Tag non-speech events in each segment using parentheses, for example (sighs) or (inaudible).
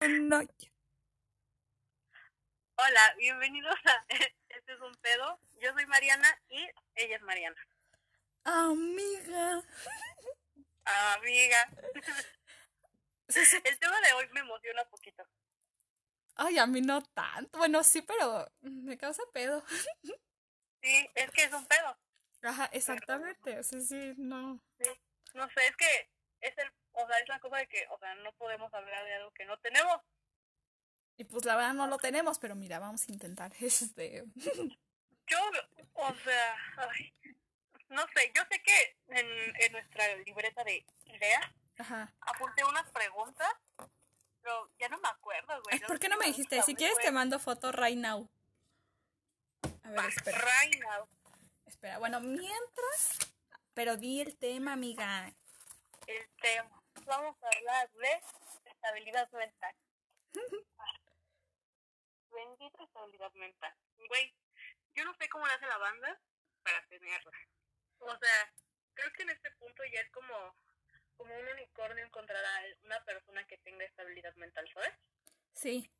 No. Hola, bienvenidos a (laughs) Este es un pedo. Yo soy Mariana y ella es Mariana. Amiga. Amiga. (laughs) El tema de hoy me emociona un poquito. Ay, a mí no tanto. Bueno, sí, pero me causa pedo. Sí, es que es un pedo. Ajá, exactamente. Sí, sí, no. Sí. No sé, es que es el, o sea, es la cosa de que, o sea, no podemos hablar de algo que no tenemos. Y pues la verdad no lo tenemos, pero mira, vamos a intentar. (laughs) Este. Yo, o sea, ay, no sé, yo sé que en, en nuestra libreta de ideas Ajá. apunté unas preguntas, pero ya no me acuerdo, güey. Ay, ¿por qué no me dijiste? Si quieres te mando foto right now. A ver, espera. Right now. Espera, bueno, mientras. Pero di el tema, amiga. El tema. Vamos a hablar de estabilidad mental. (laughs) Bendita estabilidad mental. Güey, yo no sé cómo le hace la banda para tenerla. O sea, creo que en este punto ya es como, como un unicornio encontrar a una persona que tenga estabilidad mental, ¿sabes? Sí.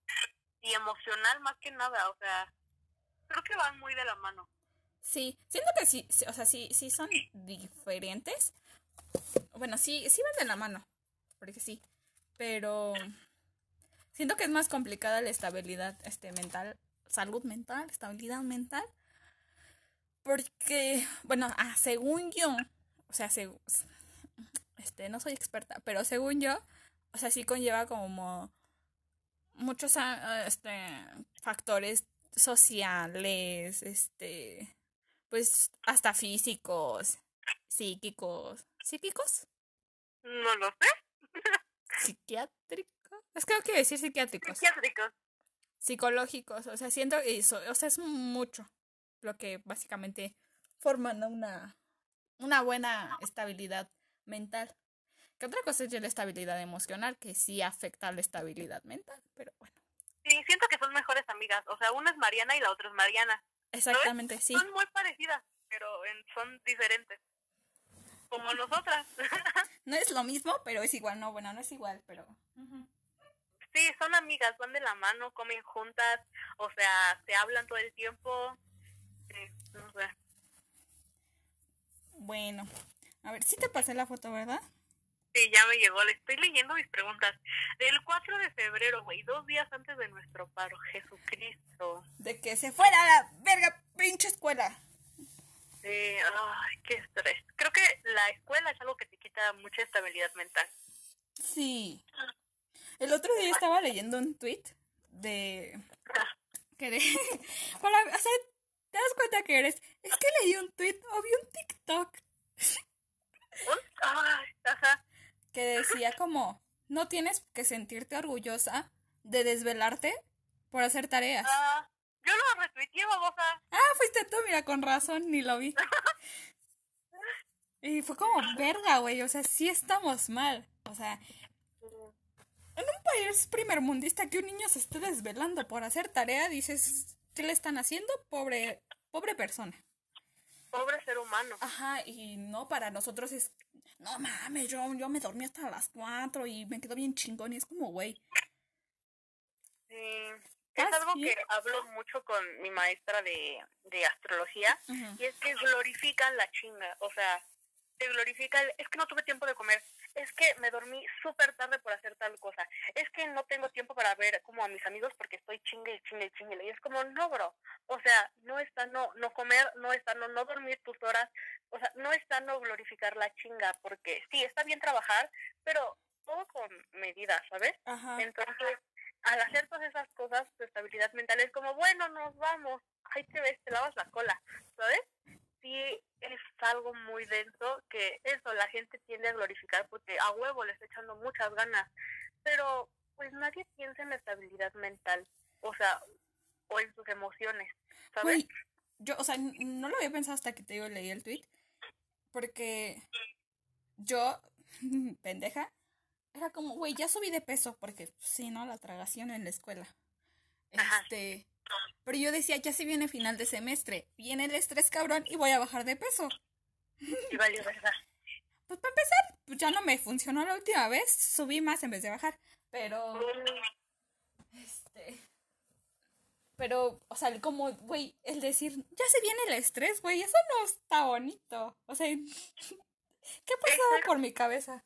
Y emocional más que nada, o sea, creo que van muy de la mano. Sí, siento que sí, sí, o sea, sí, sí son diferentes. Bueno, sí, sí van de la mano, porque sí, pero siento que es más complicada la estabilidad este, mental, salud mental, estabilidad mental, porque, bueno, ah, según yo, o sea, seg- este, no soy experta, pero según yo, o sea, sí conlleva como muchos ah, este, factores sociales, este, pues hasta físicos, psíquicos, psíquicos, No lo sé. psiquiátricos, es que no quiero decir psiquiátricos, Psiquiátricos. psicológicos, o sea, siento que eso, o sea, es mucho lo que básicamente forman una, una buena estabilidad mental. Que otra cosa es la estabilidad emocional, que sí afecta a la estabilidad mental, pero bueno, Sí, siento que son mejores amigas. O sea, una es Mariana y la otra es Mariana. exactamente, sí. Son muy parecidas, pero en- son diferentes. Como nosotras. (laughs) No es lo mismo, pero es igual, no, bueno, no es igual, pero... sí, son amigas, van de la mano, comen juntas, o sea, se hablan todo el tiempo. Sí, no sé. Bueno, a ver, sí te pasé la foto, ¿verdad? Sí, ya me llegó. Le estoy leyendo mis preguntas. Del 4 de febrero, güey, dos días antes de nuestro paro. Jesucristo. De que se fuera a la verga pinche escuela. Sí, ay, qué estrés. Creo que la escuela es algo que te quita mucha estabilidad mental. Sí. El otro día estaba leyendo un tweet de... Que de... (laughs) Para, o sea, te das cuenta que eres... Es que leí un tweet o vi un TikTok (laughs) Ay, ajá. que decía como... No tienes que sentirte orgullosa de desvelarte por hacer tareas. Ah, yo lo retuiteé, babosa. Ah, fuiste tú, mira, con razón, ni lo vi. Y fue como, verga, güey, o sea, sí estamos mal. O sea, en un país primermundista que un niño se esté desvelando por hacer tarea, dices, ¿qué le están haciendo? Pobre, pobre persona. Pobre ser humano. Ajá, y no, para nosotros es, no mames, yo, yo me dormí hasta las cuatro y me quedo bien chingón y es como, güey. Sí. Es Ah, algo sí. que hablo mucho con mi maestra de, de astrología. Y es que glorifican la chinga. O sea, te glorifica el, es que no tuve tiempo de comer. Es que me dormí súper tarde por hacer tal cosa. Es que no tengo tiempo para ver como a mis amigos porque estoy chingue y chingue y chingue. Y es como, no, bro. O sea, no está no, no comer, no está no, no dormir tus horas. O sea, no está no glorificar la chinga porque sí, está bien trabajar, pero todo con medidas, ¿sabes? Ajá. Entonces, al hacer todas esas cosas, tu estabilidad mental es como, bueno, nos vamos, ahí te ves, te lavas la cola, ¿sabes? Sí, es algo muy denso que eso, la gente tiende a glorificar porque a huevo le está echando muchas ganas, pero pues nadie piensa en la estabilidad mental, o sea, o en sus emociones, ¿sabes? Yo, o sea, no lo había pensado hasta que te digo, leí el tweet. Porque yo, (laughs) pendeja, era como, güey, ya subí de peso. Porque, sí, ¿no? La tragación en la escuela. Ajá. Este. Pero yo decía, ya se viene final de semestre. Viene el estrés cabrón y voy a bajar de peso. Y valió verdad. Pues para empezar, pues ya no me funcionó la última vez. Subí más en vez de bajar. Pero. Mm, Pero, o sea, como, güey, el decir, ya se viene el estrés, güey, eso no está bonito. O sea, (laughs) ¿qué ha pasado por mi cabeza?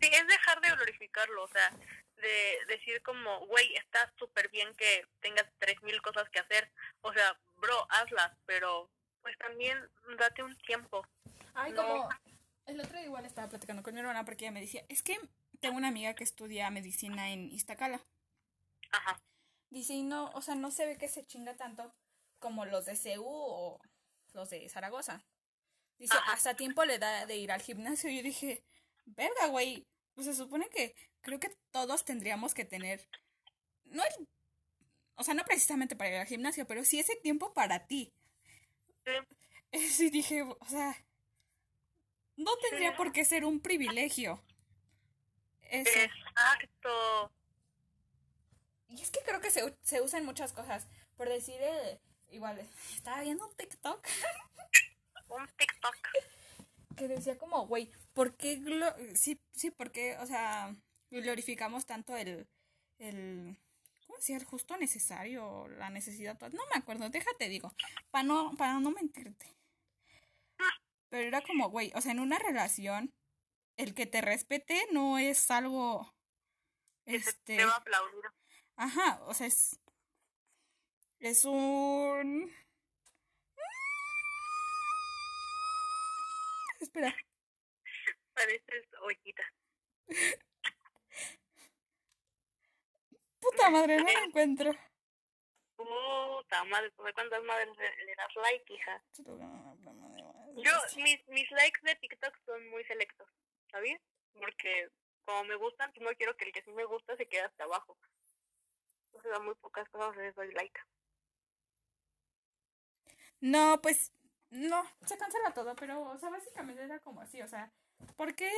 Sí, es dejar de glorificarlo, o sea, de decir como, güey, está súper bien que tengas tres mil cosas que hacer. O sea, bro, hazlas, pero pues también date un tiempo. Ay, como el otro día igual estaba platicando con mi hermana porque ella me decía, es que tengo una amiga que estudia medicina en Iztacala. Ajá. Dice, y no, o sea, no se ve que se chinga tanto como los de CEU o los de Zaragoza. Dice, hasta tiempo le da de ir al gimnasio. Y yo dije, verga, güey. Pues se supone que creo que todos tendríamos que tener, no el, o sea, no precisamente para ir al gimnasio, pero sí ese tiempo para ti. Sí, dije, o sea, no tendría por qué ser un privilegio. Exacto. Y es que creo que se, se usa en muchas cosas. Por decir, eh, igual, estaba viendo un TikTok. un TikTok. (laughs) Que decía como, güey, ¿por qué? sí, sí, porque, o sea, glorificamos tanto el, el, ¿cómo decía? El justo necesario, la necesidad. No me acuerdo, déjate digo, para no, para no mentirte. Pero era como, güey, o sea, en una relación, el que te respete no es algo, este... Te va a aplaudir. Ajá, o sea, es. Es un. Espera. Pareces ollita. Puta madre, no lo (laughs) encuentro. Puta madre, ¿cuántas madres le, das like, hija? Yo, mis, mis likes de TikTok son muy selectos, ¿sabes? Porque como me gustan, no quiero que el que sí me gusta se quede hasta abajo se da muy pocas cosas les doy like. No, pues no, se cancela todo, pero, o sea, básicamente era como así, o sea, ¿por qué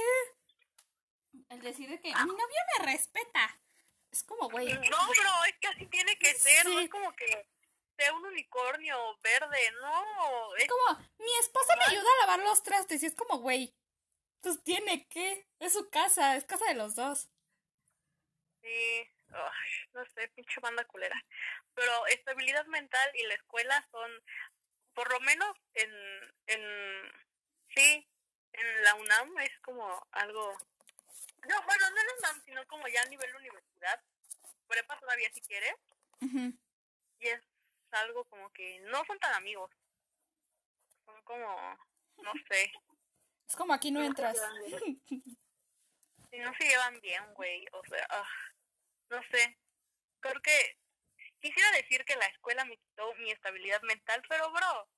el decir que mi novio me respeta? Es como, güey. No, bro, es que así tiene que ser, no es como que sea un unicornio verde, no. Es como, mi esposa me ayuda a lavar los trastes y es como, güey, pues tiene que, es su casa, es casa de los dos. Sí, no sé, pinche banda culera. Pero estabilidad mental y la escuela son, por lo menos en, en sí, en la UNAM es como algo, no, bueno, no en la UNAM, sino como ya a nivel universidad, prepa todavía si quieres, y es algo como que no son tan amigos, son como, no sé. Es como aquí no, entras. Si (laughs) no se llevan bien, güey, o sea, no sé, creo que quisiera decir que la escuela me quitó mi estabilidad mental, pero bro,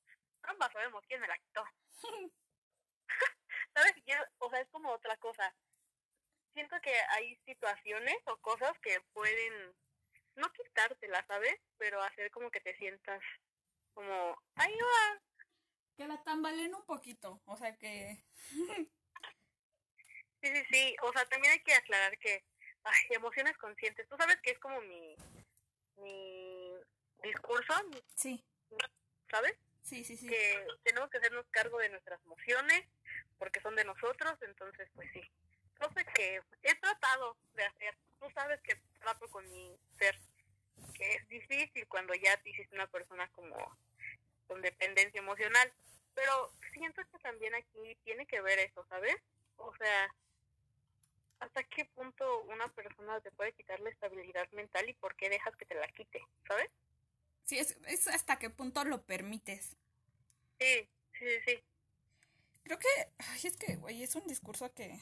ambas sabemos quién me la quitó. (laughs) ¿Sabes? O sea, es como otra cosa. Siento que hay situaciones o cosas que pueden no quitártela, ¿sabes? Pero hacer como que te sientas como, ahí va. Que la tambalen un poquito, o sea que... (laughs) sí, sí, sí, o sea, también hay que aclarar que ay, emociones conscientes. Tú sabes que es como mi, mi discurso. Sí. ¿Sabes? Sí, sí, sí. Que tenemos que hacernos cargo de nuestras emociones porque son de nosotros, entonces pues sí. Cosa que he tratado de hacer. Tú sabes que trato con mi ser, que es difícil cuando ya te hiciste una persona como con dependencia emocional. Pero siento que también aquí tiene que ver eso, ¿sabes? O sea, hasta qué punto una persona te puede quitar la estabilidad mental y por qué dejas que te la quite, ¿sabes? Sí, es, es hasta qué punto lo permites. Sí, sí, sí. Creo que, ay, es que, güey, es un discurso que...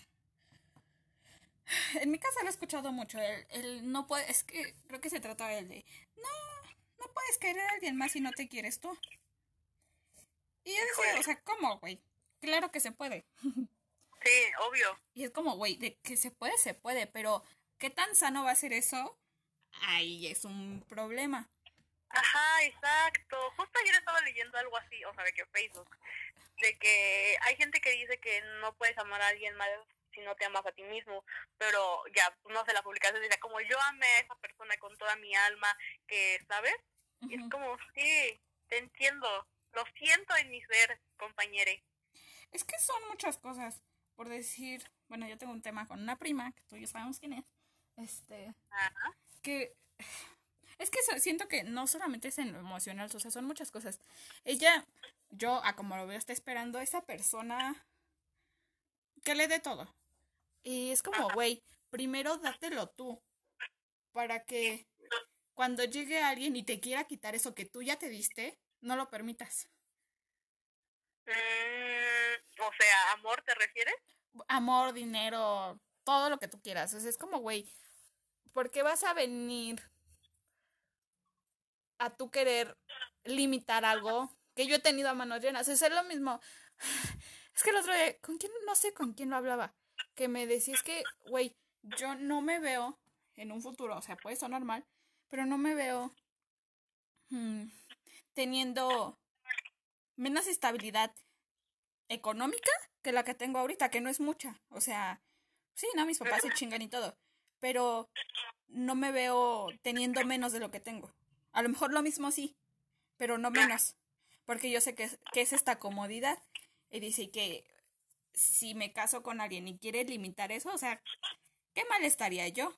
(sighs) En mi casa lo he escuchado mucho, el, el no puede, es que creo que se trata el de, no, no puedes querer a alguien más si no te quieres tú. Y es, o sea, ¿cómo, güey? Claro que se puede. Sí, obvio. Y es como, güey, de que se puede, se puede, pero ¿qué tan sano va a ser eso? Ahí es un problema. Ajá, exacto. Justo ayer estaba leyendo algo así, o sea, de que Facebook, de que hay gente que dice que no puedes amar a alguien mal si no te amas a ti mismo, pero ya, no sé, la publicación dice como yo amé a esa persona con toda mi alma, que, ¿sabes? Y es como, sí, te entiendo, lo siento en mi ser, compañere. Es que son muchas cosas por decir, bueno, yo tengo un tema con una prima, que tú ya sabemos quién es, este, que Es que siento que no solamente es en lo emocional, o sea, son muchas cosas. Ella, yo, a como lo veo, está esperando a esa persona que le dé todo. Y es como, güey, primero dátelo tú. Para que cuando llegue alguien y te quiera quitar eso que tú ya te diste, no lo permitas. Mm, o sea, amor, ¿te refieres? Amor, dinero, todo lo que tú quieras. O sea, es como, güey, ¿por qué vas a venir a tú querer limitar algo que yo he tenido a manos llenas? Es lo mismo. (sighs) Es que el otro día, ¿con quién? No sé con quién lo hablaba. Que me decía, que, güey, yo no me veo en un futuro, o sea, puede sonar mal, pero no me veo mm, teniendo menos estabilidad económica que la que tengo ahorita, que no es mucha. O sea, sí, no, mis papás se chingan y todo, pero no me veo teniendo menos de lo que tengo. A lo mejor lo mismo sí, pero no menos, porque yo sé que, que es esta comodidad. Y dice que si me caso con alguien y quiere limitar eso, o sea, qué mal estaría yo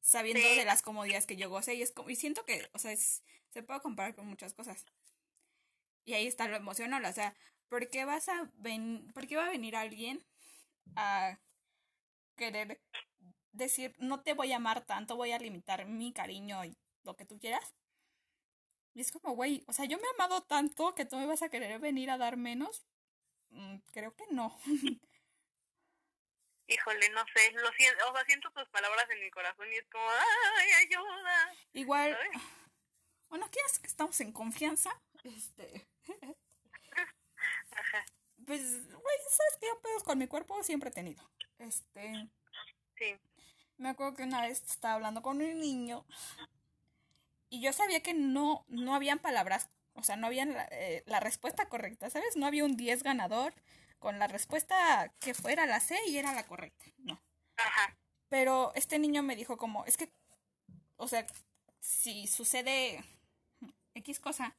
sabiendo de las comodidades que yo goce y es como, y siento que, o sea, es, se puede comparar con muchas cosas. Y ahí está lo emocional, o sea, ¿por qué vas a ven, por qué va a venir alguien a querer decir, no te voy a amar tanto, voy a limitar mi cariño y lo que tú quieras? Y es como, güey, o sea, yo me he amado tanto que tú me vas a querer venir a dar menos. Mm, creo que no. (laughs) Híjole, no sé, lo siento, o sea, siento tus palabras en mi corazón y es como, ay, ayuda. Igual, (sighs) bueno, aquí es que estamos en confianza, este, (laughs) Ajá. Pues, güey, sabes que yo pedos con mi cuerpo siempre he tenido. Este. Sí. Me acuerdo que una vez estaba hablando con un niño y yo sabía que no, no habían palabras, o sea, no había la, eh, la respuesta correcta, ¿sabes? No había un 10 ganador con la respuesta que fuera la C y era la correcta, no. Ajá. Pero este niño me dijo como, es que, o sea, si sucede X cosa,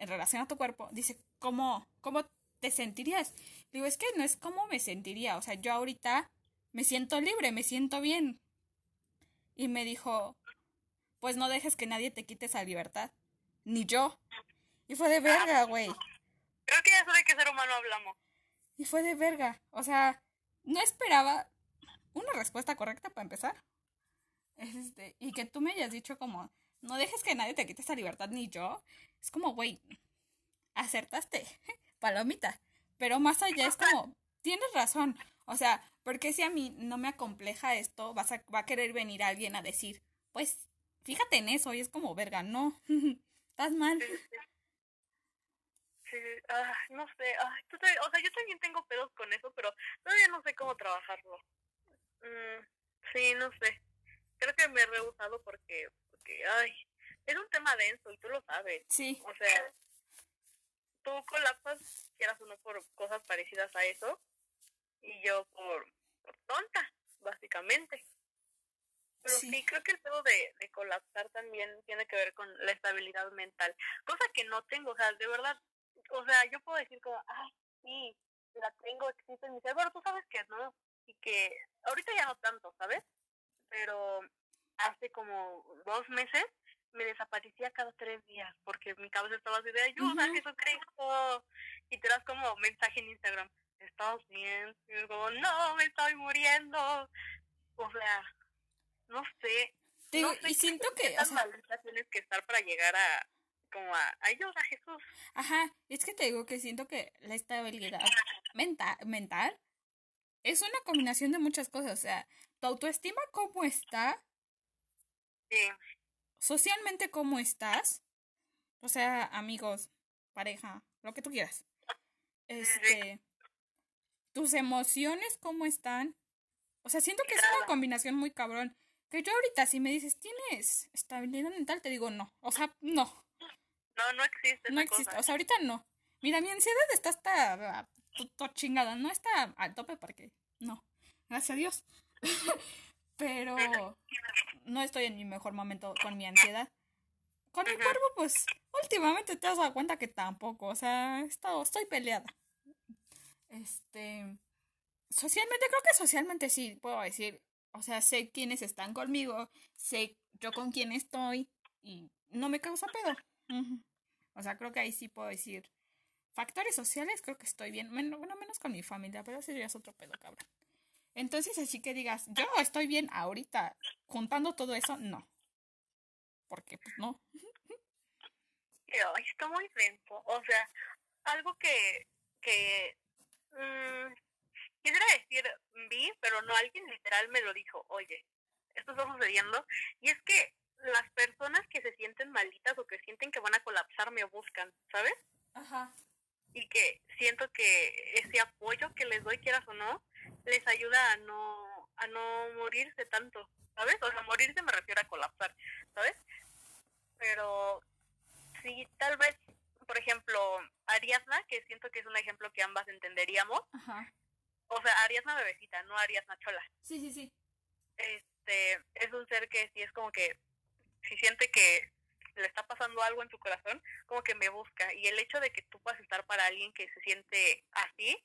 en relación a tu cuerpo, dice, ¿cómo, cómo te sentirías? Digo, es que no es cómo me sentiría, o sea, yo ahorita me siento libre, me siento bien. Y me dijo, pues no dejes que nadie te quite esa libertad, ni yo. Y fue de verga, güey. Creo que ya sé de qué ser humano hablamos. Y fue de verga, o sea, no esperaba una respuesta correcta para empezar. Este, y que tú me hayas dicho como, no dejes que nadie te quite esa libertad, ni yo. Es como, güey, acertaste, (laughs) palomita. Pero más allá es como, tienes razón. O sea, porque si a mí no me acompleja esto, vas a, va a querer venir alguien a decir, pues, fíjate en eso, y es como, verga, no, (laughs) estás mal. Sí, no sé, o sea, yo también tengo pedos con eso, pero todavía no sé cómo trabajarlo. Mm, sí, no sé. Creo que me he rehusado porque ay, es un tema denso y tú lo sabes. Sí. O sea, tú colapsas, quieras o no, por cosas parecidas a eso, y yo por, tonta, básicamente. Pero sí. creo que el pedo de, de colapsar también tiene que ver con la estabilidad mental, cosa que no tengo, o sea, de verdad, o sea, yo puedo decir como, ay, sí, la tengo, existe en mi cerebro, tú sabes que no, y que ahorita ya no tanto, ¿sabes? Pero hace como dos meses me desaparecía cada tres días porque mi cabeza estaba así de ayuda, Jesucristo. Y te das como mensaje en Instagram, ¿estás bien? Y yo como, no, me estoy muriendo. O sea, no sé. y siento que... O sea, tienes que estar para llegar a como a ayuda, Jesús. Ajá, es que te digo que siento que la estabilidad mental, mental es una combinación de muchas cosas. O sea, tu autoestima cómo está Socialmente, ¿cómo estás? O sea, amigos, pareja, lo que tú quieras. Este, tus emociones, ¿cómo están? O sea, siento que es una combinación muy cabrón. Que yo ahorita, si me dices, ¿tienes estabilidad mental? Te digo no. O sea, no. No, no existe. No existe. O sea, ahorita no. Mira, mi ansiedad está hasta chingada. No está al tope porque no. Gracias a Dios. (laughs) Pero no estoy en mi mejor momento con mi ansiedad. Con mi cuerpo, pues, últimamente te has dado cuenta que tampoco. O sea, estoy, estoy peleada. Este. Socialmente, creo que socialmente sí puedo decir. O sea, sé quiénes están conmigo, sé yo con quién estoy y no me causa pedo. O sea, creo que ahí sí puedo decir. Factores sociales, creo que estoy bien. Bueno, menos con mi familia, pero ese ya es otro pedo, cabrón. Entonces, así que digas, yo estoy bien ahorita, juntando todo eso, no. Porque, pues, no. está muy lento. O sea, algo que, que mmm, quisiera decir vi, pero no alguien literal me lo dijo, oye, esto está sucediendo. Y es que las personas que se sienten malitas o que sienten que van a colapsar me buscan, ¿sabes? Ajá. Y que siento que ese apoyo que les doy, quieras o no, les ayuda a no, a no morirse tanto, ¿sabes? O sea, morirse me refiero a colapsar, ¿sabes? Pero sí, tal vez, por ejemplo, Ariadna, que siento que es un ejemplo que ambas entenderíamos. Ajá. O sea, Ariadna bebecita, no Ariadna chola. Sí, sí, sí. Este, es un ser que sí es como que, si siente que le está pasando algo en su corazón, como que me busca. Y el hecho de que tú puedas estar para alguien que se siente así,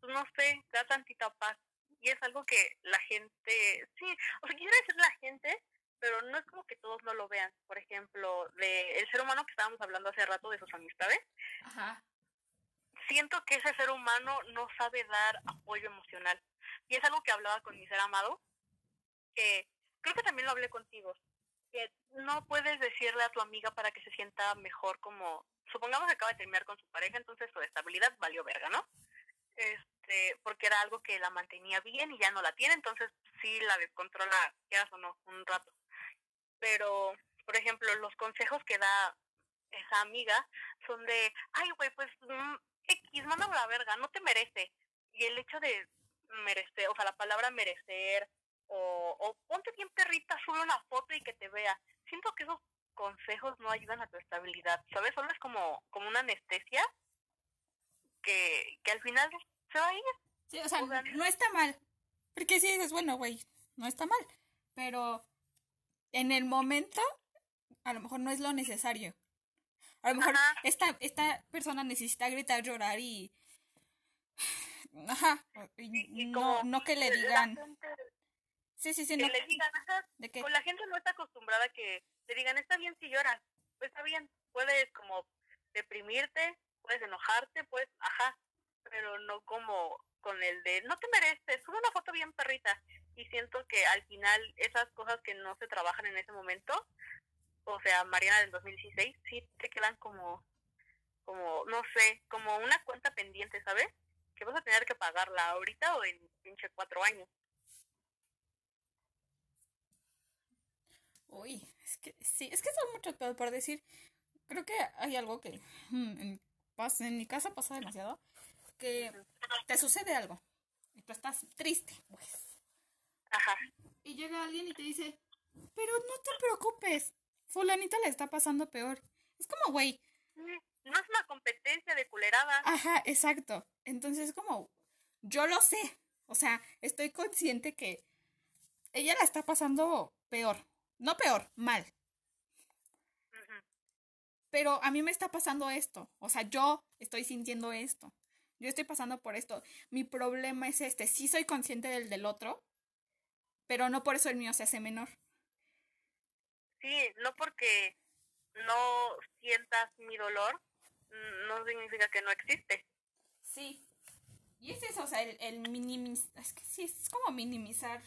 pues no sé, da tantita paz. Y es algo que la gente, sí, o sea, quisiera decir la gente, pero no es como que todos no lo vean. Por ejemplo, de el ser humano que estábamos hablando hace rato de sus amistades. Ajá. Siento que ese ser humano no sabe dar apoyo emocional. Y es algo que hablaba con mi ser amado, que creo que también lo hablé contigo, que no puedes decirle a tu amiga para que se sienta mejor como, supongamos que acaba de terminar con su pareja, entonces su estabilidad valió verga, ¿no? Este, porque era algo que la mantenía bien y ya no la tiene, entonces sí la descontrola, quieras o no, un rato pero, por ejemplo, los consejos que da esa amiga son de, ay, güey, pues mm, (laughs) X, mándame la verga, no te merece. Y el hecho de merecer, o sea, la palabra merecer, o, o ponte bien perrita, sube una foto y que te vea. Siento que esos consejos no ayudan a tu estabilidad, ¿sabes? Solo es como, como una anestesia que, que al final se va a ir. Sí, o sea, no está mal. Porque si dices, bueno, güey, no está mal. Pero en el momento, a lo mejor no es lo necesario. A lo mejor esta, esta persona necesita gritar, llorar y... Ajá. no, no que le digan... sí, sí, sí. Que le digan. ¿De Pues la gente no está acostumbrada a que te digan, está bien si lloras. Pues está bien. Puedes como deprimirte, puedes enojarte, pues, ajá. Pero no como con el de, no te mereces, sube una foto bien perrita y siento que al final esas cosas que no se trabajan en ese momento, o sea, Mariana del 2016, sí te quedan como, como, no sé, como una cuenta pendiente, ¿sabes? Que vas a tener que pagarla ahorita o en pinche cuatro años. Uy, es que sí, es que son muchos pedos por decir. Creo que hay algo que mm, en, en mi casa pasa demasiado. Que te sucede algo y tú estás triste, pues Ajá. Y llega alguien y te dice, pero no te preocupes, fulanita le está pasando peor. Es como, güey. No es una competencia de culerada. Ajá, exacto. Entonces, como, yo lo sé. O sea, estoy consciente que ella la está pasando peor. No peor, mal. Pero a mí me está pasando esto. O sea, yo estoy sintiendo esto. Yo estoy pasando por esto. Mi problema es este. Sí soy consciente del del otro, pero no por eso el mío se hace menor. Sí, no porque no sientas mi dolor, no significa que no existe. Sí. Y es eso, o sea, el, el minimizar, es que sí, es como minimizar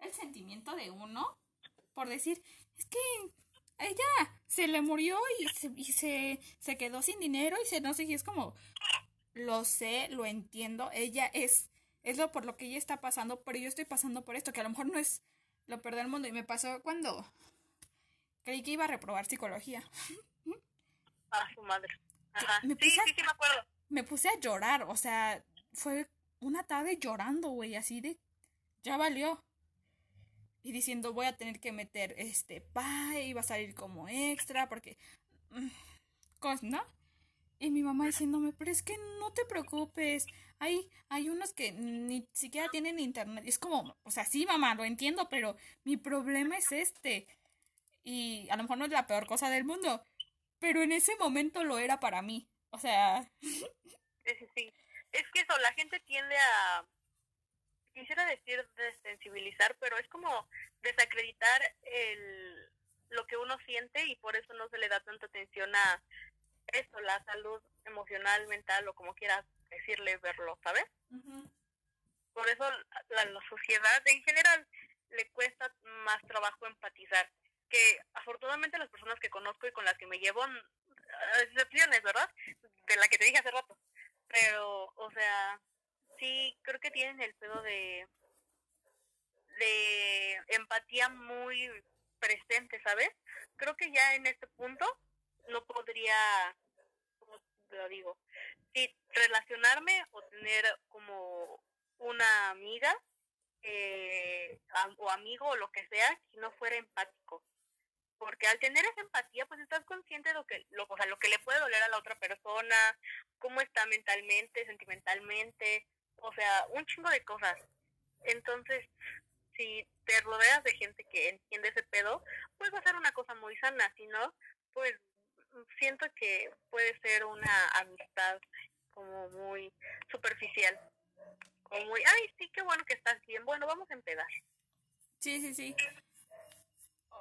el sentimiento de uno por decir, es que ella se le murió y se, y se, se quedó sin dinero y se no sé, y es como, lo sé, lo entiendo, ella es es lo por lo que ella está pasando, pero yo estoy pasando por esto, que a lo mejor no es lo peor del mundo. Y me pasó cuando creí que iba a reprobar psicología. (laughs) Ah, su madre. Ajá. Me puse sí, sí, me acuerdo. Me puse a llorar, o sea, fue una tarde llorando, güey, así de, ya valió. Y diciendo, voy a tener que meter este pay, y va a salir como extra, porque... Mm, ¿no? Y mi mamá diciéndome, pero es que no te preocupes, hay, hay unos que ni siquiera tienen internet. Es como, o sea, sí, mamá, lo entiendo, pero mi problema es este. Y a lo mejor no es la peor cosa del mundo, pero en ese momento lo era para mí. O sea... Sí, sí, sí. Es que eso, la gente tiende a, quisiera decir desensibilizar, pero es como desacreditar el, lo que uno siente y por eso no se le da tanta atención a eso, la salud emocional, mental o como quieras decirle, verlo, ¿sabes? Por eso la, la sociedad en general le cuesta más trabajo empatizar, que afortunadamente las personas que conozco y con las que me llevo, excepciones, ¿verdad? De la que te dije hace rato, pero, o sea, sí, creo que tienen el pedo de, de empatía muy presente, ¿sabes? Creo que ya en este punto no podría, ¿cómo lo digo? Sí, relacionarme o tener como una amiga eh, o amigo o lo que sea si no fuera empático. Porque al tener esa empatía, pues estás consciente de lo que, lo, o sea, lo que le puede doler a la otra persona, cómo está mentalmente, sentimentalmente, o sea, un chingo de cosas. Entonces, si te rodeas de gente que entiende ese pedo, pues va a ser una cosa muy sana, si no, pues siento que puede ser una amistad como muy superficial. Como muy, ay, sí, qué bueno que estás bien, bueno, vamos a empezar. Sí, sí, sí.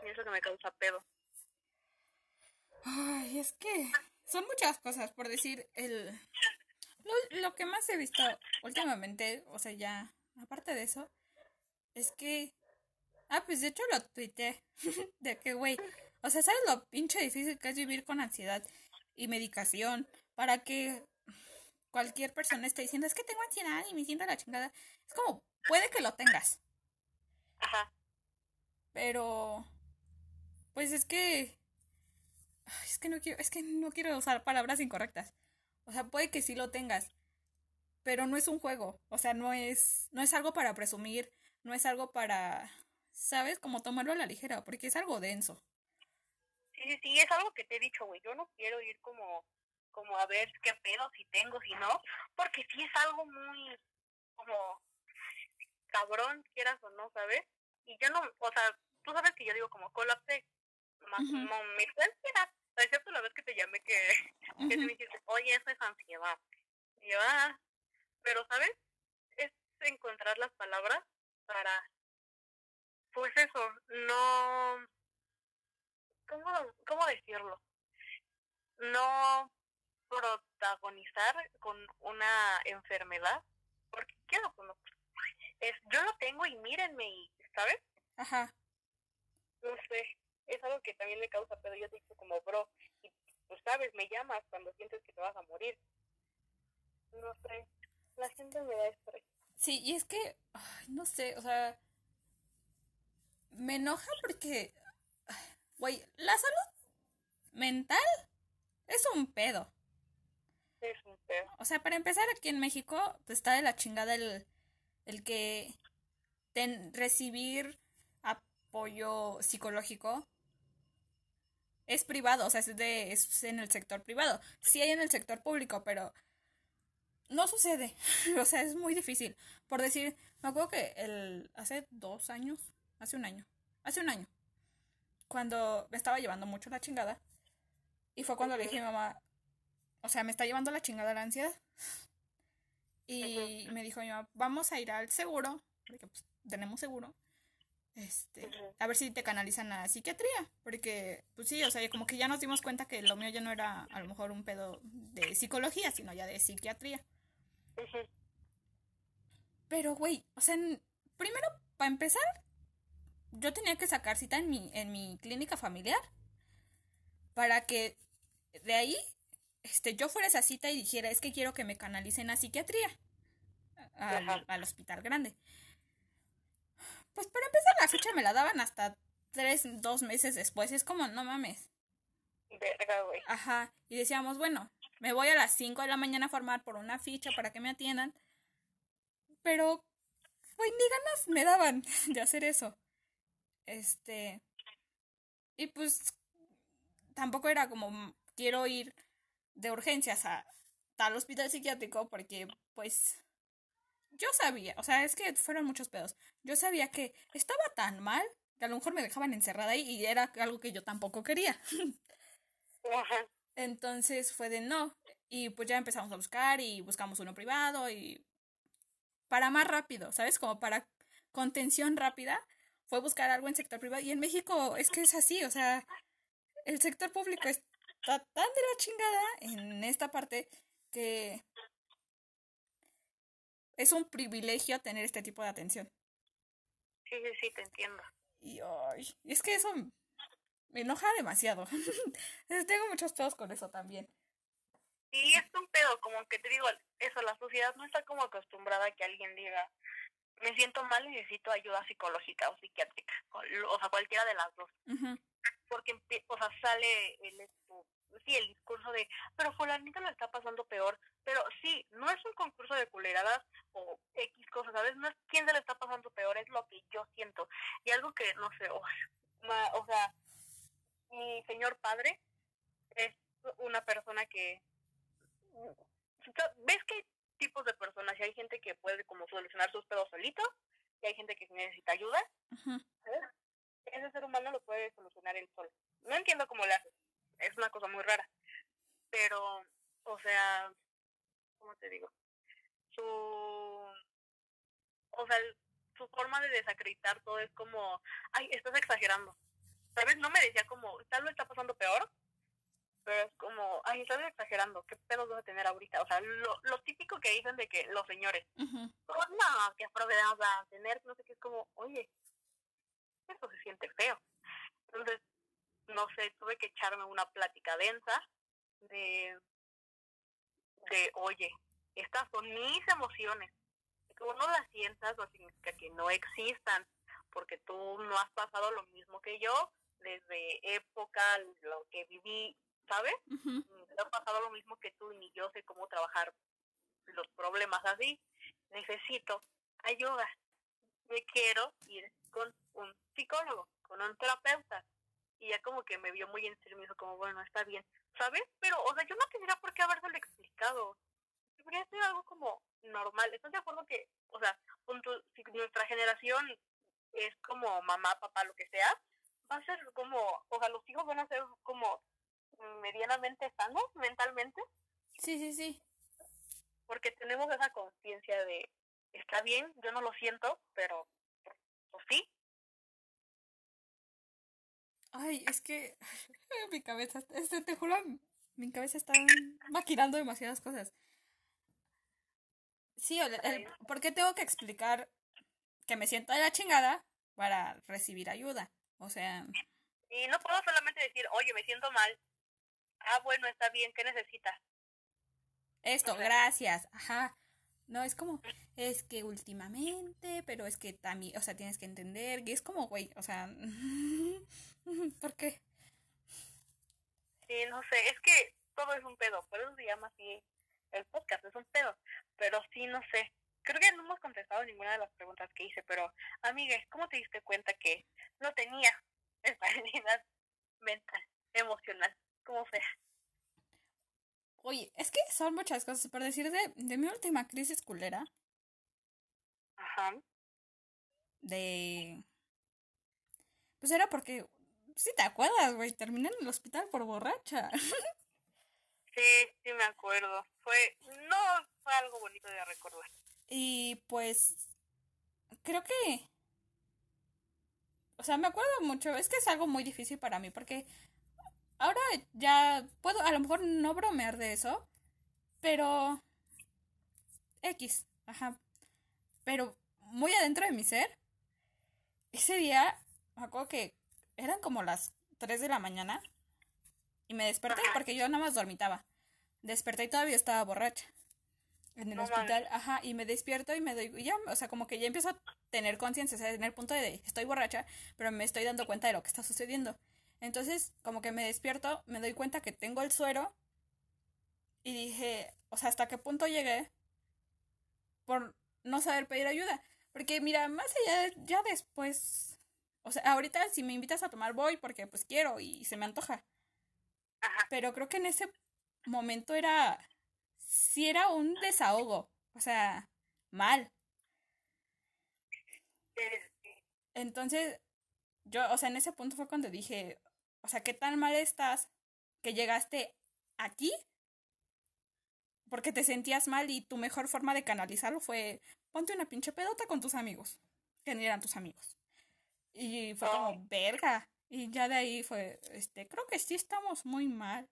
Y eso que me causa pedo. Ay, es que son muchas cosas, por decir, el lo, que más he visto últimamente, o sea, ya, aparte de eso, es que. Ah, pues de hecho lo tuiteé. (laughs) de que, güey. O sea, ¿sabes lo pinche difícil que es vivir con ansiedad y medicación? Para que cualquier persona esté diciendo, es que tengo ansiedad y me siento la chingada. Es como, puede que lo tengas. Ajá. Pero. Pues es que. Es que no quiero, es que no quiero usar palabras incorrectas. O sea, puede que sí lo tengas, pero no es un juego. O sea, no es, no es algo para presumir, no es algo para, ¿sabes? Como tomarlo a la ligera, porque es algo denso. Sí, sí, sí, es algo que te he dicho, güey. Yo no quiero ir como, como a ver qué pedo, si tengo, si no, porque sí es algo muy, como, cabrón, quieras o no, ¿sabes? Y yo no, o sea, tú sabes que yo digo como colapse, más, uh me excepto la vez que te llamé que, que me dijiste, oye, eso es ansiedad. Y yo, ah, pero, ¿sabes? Es encontrar las palabras para, pues eso, no, ¿cómo, cómo decirlo? No protagonizar con una enfermedad, porque quiero como, es, yo lo tengo y mírenme, y, ¿sabes? Ajá. No sé, es algo que también me causa pero Yo te digo como, bro, y pues sabes, me llamas cuando sientes que te vas a morir. No sé, la gente me da estrés. Sí, y es que, no sé, o sea, me enoja porque, güey, la salud mental es un pedo. Es un pedo. O sea, para empezar, aquí en México pues, está de la chingada el, el que ten, recibir apoyo psicológico es privado, o sea, es, de, es en el sector privado. Sí hay en el sector público, pero no sucede. (laughs) o sea, es muy difícil. Por decir, me acuerdo que el, hace dos años, hace un año, hace un año, cuando me estaba llevando mucho la chingada, y fue cuando le dije a mi mamá, o sea, me está llevando la chingada la ansiedad. Y me dijo mi mamá, vamos a ir al seguro, porque pues tenemos seguro este, a ver si te canalizan a psiquiatría, porque, pues sí, o sea, como que ya nos dimos cuenta que lo mío ya no era a lo mejor un pedo de psicología, sino ya de psiquiatría. Pero, güey, o sea, primero, para empezar, yo tenía que sacar cita en mi, en mi clínica familiar para que de ahí este, yo fuera a esa cita y dijera, es que quiero que me canalicen a psiquiatría, al, al hospital grande. Pues para empezar la fecha me la daban hasta tres, dos meses después. Es como, no mames. Verga, güey. Ajá. Y decíamos, bueno, me voy a las cinco de la mañana a formar por una ficha para que me atiendan. Pero, güey, ni ganas me daban (laughs) de hacer eso. Este. Y pues, tampoco era como, quiero ir de urgencias a tal hospital psiquiátrico porque, pues, yo sabía, o sea, es que fueron muchos pedos. Yo sabía que estaba tan mal que a lo mejor me dejaban encerrada ahí y era algo que yo tampoco quería. Entonces fue de no. Y pues ya empezamos a buscar y buscamos uno privado y para más rápido, ¿sabes? Como para contención rápida, fue buscar algo en sector privado. Y en México es que es así, o sea, el sector público está tan de la chingada en esta parte que es un privilegio tener este tipo de atención. Sí, sí, sí, te entiendo. Y ay, es que eso me enoja demasiado. (laughs) Tengo muchos pedos con eso también. Y es un pedo, como que te digo, eso, la sociedad no está como acostumbrada a que alguien diga, me siento mal y necesito ayuda psicológica o psiquiátrica, o sea, cualquiera de las dos. Porque, o sea, sale el, sí, el discurso de, pero fulanito lo está pasando peor, pero sí, no es un concurso de culeradas o X cosas, ¿sabes? No es quién se le está pasando peor, es lo que yo siento. Y algo que, no sé, o, (laughs) o sea, mi señor padre es una persona que ves que hay tipos de personas y hay gente que puede como solucionar sus pedos solito y hay gente que necesita ayuda ese ser humano lo puede solucionar él solo. No entiendo cómo le hace es una cosa muy rara pero o sea cómo te digo su o sea su forma de desacreditar todo es como ay estás exagerando sabes no me decía como tal lo está pasando peor pero es como, ay, estás exagerando, ¿qué pedos vas a tener ahorita? O sea, lo, lo típico que dicen de que los señores, oh, no, ¿qué problemas vas a tener? No sé qué, es como, oye, eso se siente feo. No sé, tuve que echarme una plática densa de, de oye, estas son mis emociones. Que uno las sientas no significa que no existan, porque tú no has pasado lo mismo que yo desde época, lo que viví, ¿sabes? Uh ha pasado lo mismo que tú, ni yo sé cómo trabajar los problemas así. Necesito ayuda. Me quiero ir con un psicólogo, con un terapeuta. Y ya como que me vio muy en serio, me dijo como, bueno, está bien, ¿sabes? Pero, o sea, yo no tendría por qué habérselo explicado. Debería ser algo como normal. ¿Estás de acuerdo que, o sea, si nuestra generación es como mamá, papá, lo que sea, va a ser como, o sea, los hijos van a ser como medianamente sanos mentalmente. Sí, sí, sí. Porque tenemos esa conciencia de, está bien, yo no lo siento, pero pues, sí. Ay, es que (laughs) mi cabeza, este, te juro, mi cabeza está maquinando demasiadas cosas. Sí, el, ¿por qué tengo que explicar que me siento de la chingada para recibir ayuda? O sea... Y no puedo solamente decir, oye, me siento mal, ah, bueno, está bien, ¿qué necesitas? Esto, gracias, ajá. No, es como, es que últimamente, pero es que también, o sea, tienes que entender, que es como, güey, o sea, (laughs) ¿por qué? Sí, no sé, es que todo es un pedo, por eso se llama así el podcast, es un pedo, pero sí, no sé. Creo que no hemos contestado ninguna de las preguntas que hice, pero, amiga, ¿cómo te diste cuenta que no tenía (laughs) estabilidad mental, emocional? como sea. Oye, es que son muchas cosas. Por decir de, de mi última crisis culera. Ajá. De. Pues era porque. Si te acuerdas, güey. Terminé en el hospital por borracha. (laughs) sí, sí me acuerdo. Fue. No fue algo bonito de recordar. Y pues. Creo que. O sea, me acuerdo mucho. Es que es algo muy difícil para mí porque Ahora ya puedo a lo mejor no bromear de eso, pero X, ajá. Pero muy adentro de mi ser, ese día me acuerdo que eran como las 3 de la mañana y me desperté porque yo nada más dormitaba. Desperté y todavía estaba borracha en el hospital, ajá, y me despierto y me doy, y ya, o sea, como que ya empiezo a tener conciencia, o sea, en el punto de estoy borracha, pero me estoy dando cuenta de lo que está sucediendo. Entonces, como que me despierto, me doy cuenta que tengo el suero y dije, o sea, ¿hasta qué punto llegué por no saber pedir ayuda? Porque mira, más allá, ya después, o sea, ahorita si me invitas a tomar voy porque pues quiero y se me antoja. Pero creo que en ese momento era, sí era un desahogo, o sea, mal. Entonces, yo, o sea, en ese punto fue cuando dije, o sea, ¿qué tan mal estás que llegaste aquí porque te sentías mal y tu mejor forma de canalizarlo fue ponte una pinche pedota con tus amigos, que ni eran tus amigos. Y fue como, verga. Y ya de ahí fue, este, creo que sí estamos muy mal.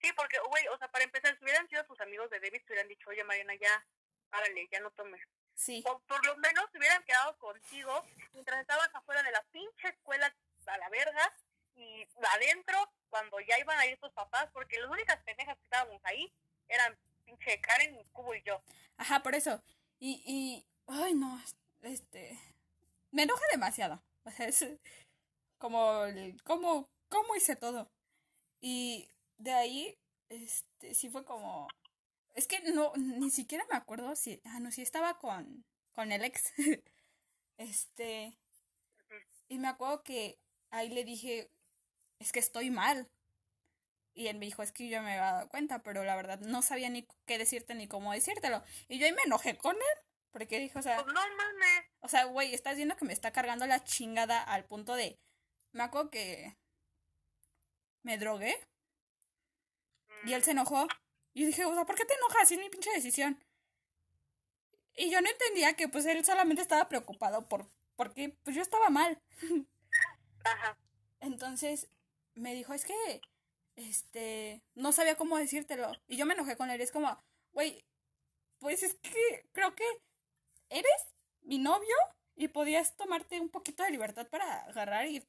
Sí, porque, güey, o sea, para empezar, si hubieran sido tus amigos de David, te hubieran dicho, oye, Mariana, ya, párale, ya no tomes. Sí. O por lo menos se hubieran quedado contigo mientras estabas afuera de la pinche escuela a la verga y adentro cuando ya iban a ir tus papás, porque las únicas pendejas que estábamos ahí eran pinche Karen, Cubo y yo. Ajá, por eso. Y, y, ay, no, este, me enoja demasiado. (laughs) Como, el, cómo, hice todo. Y de ahí, este, sí fue como, es que no, ni siquiera me acuerdo si, ah, no, si estaba con, con el ex. (laughs) este, y me acuerdo que ahí le dije, es que estoy mal. Y él me dijo, es que yo me había dado cuenta, pero la verdad no sabía ni qué decirte ni cómo decírtelo. Y yo ahí me enojé con él, porque dijo, o sea... Pues no. O sea, güey, estás viendo que me está cargando la chingada al punto de... Me acuerdo que... Me drogué. Y él se enojó. Y dije, o sea, ¿por qué te enojas? Es mi pinche decisión. Y yo no entendía que pues él solamente estaba preocupado por... Porque pues yo estaba mal. (laughs) Ajá. Entonces me dijo, es que, este, no sabía cómo decírtelo. Y yo me enojé con él. Es como, güey, pues es que creo que eres mi novio y podías tomarte un poquito de libertad para agarrar y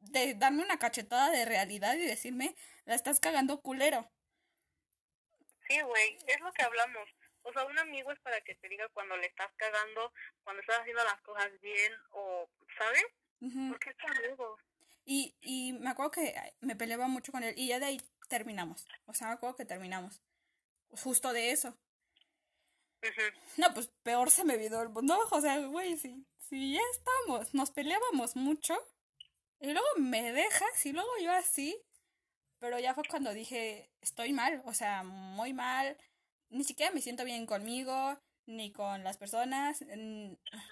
de darme una cachetada de realidad y decirme, la estás cagando culero. Sí, güey, es lo que hablamos. O sea, un amigo es para que te diga cuando le estás cagando, cuando estás haciendo las cosas bien o, ¿sabes? Porque es amigo. Y, y me acuerdo que me peleaba mucho con él y ya de ahí terminamos. O sea, me acuerdo que terminamos. Justo de eso. No, pues peor se me vino el mundo. O sea, güey, si, si ya estamos, nos peleábamos mucho. Y luego me dejas y luego yo así. Pero ya fue cuando dije, estoy mal, o sea, muy mal. Ni siquiera me siento bien conmigo, ni con las personas.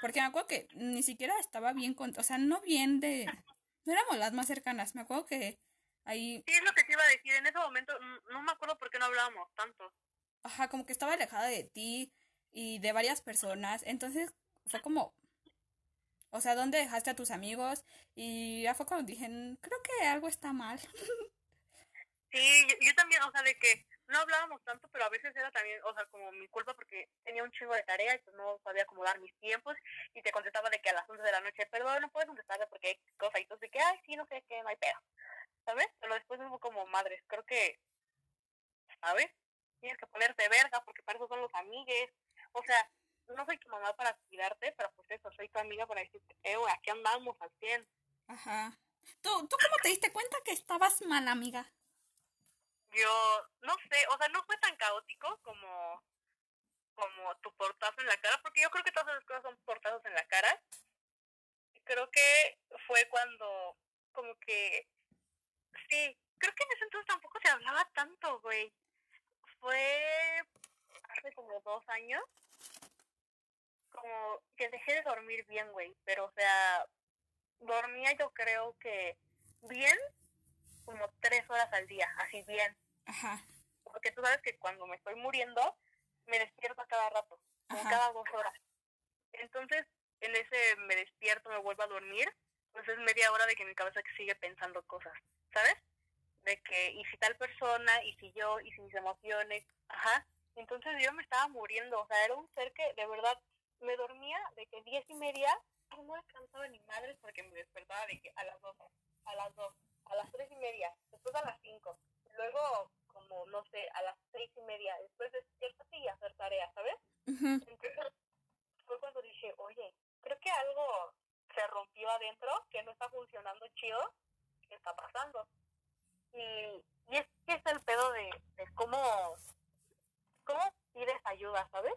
Porque me acuerdo que ni siquiera estaba bien con, o sea, no bien de, no éramos las más cercanas. Me acuerdo que ahí... Sí, es lo que te iba a decir. En ese momento no me acuerdo por qué no hablábamos tanto. Ajá, como que estaba alejada de ti y de varias personas. Entonces fue como, o sea, ¿dónde dejaste a tus amigos? Y ya fue cuando dije, creo que algo está mal. Sí, yo, también, o sea, de que no hablábamos tanto, pero a veces era también, o sea, como mi culpa porque tenía un chingo de tarea y pues no sabía acomodar mis tiempos y te contestaba de que a las 11 de la noche, perdón, no puedes contestarle porque hay cosas y tú de que, ay, sí, no sé qué, no hay pedo, ¿sabes? Pero después hubo como madres, creo que, ¿sabes? Tienes que ponerte verga porque para eso son los amigues, o sea, no soy tu mamá para cuidarte, pero pues eso, soy tu amiga para decirte, eh, aquí andamos al 100. Ajá. ¿Tú, ¿Tú cómo te diste cuenta que estabas mal, amiga? yo no sé, o sea, no fue tan caótico como como tu portazo en la cara, porque yo creo que todas esas cosas son portazos en la cara. Creo que fue cuando como que sí, creo que en ese entonces tampoco se hablaba tanto, güey. Fue hace como dos años, como que dejé de dormir bien, güey, pero o sea, dormía yo creo que bien como tres horas al día, así bien. Ajá. Porque tú sabes que cuando me estoy muriendo, me despierto a cada rato, cada dos horas. Entonces, en ese me despierto, me vuelvo a dormir, pues es media hora de que mi cabeza sigue pensando cosas, ¿sabes? De que, y si tal persona, y si yo, y si mis emociones, ajá. Entonces yo me estaba muriendo, o sea, era un ser que de verdad me dormía de que diez y media, no descansaba ni madres porque me despertaba de que a las dos, a las dos, a las tres y media, después a las cinco, luego como, no sé, a las seis y media, después despiertas y hacer tareas, ¿sabes? Entonces fue cuando dije, oye, creo que algo se rompió adentro, que no está funcionando chido, ¿qué está pasando? Y, y es que es el pedo de, de cómo, cómo pides ayuda, ¿sabes?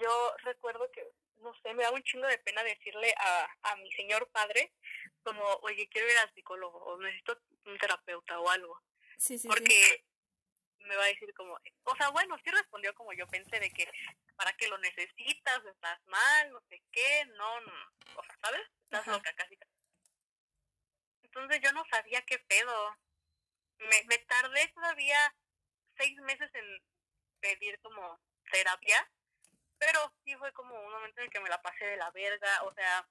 Yo recuerdo que no sé, me da un chingo de pena decirle a, a mi señor padre como, oye, quiero ir al psicólogo o necesito un terapeuta o algo. Sí, sí, Porque me va a decir como, o sea, bueno, sí respondió como yo pensé de que para qué lo necesitas, estás mal, no sé qué, no, no o sea, ¿sabes? Estás loca casi. Entonces yo no sabía qué pedo. Me, me tardé todavía seis meses en pedir como terapia, pero sí fue como un momento en el que me la pasé de la verga, o sea,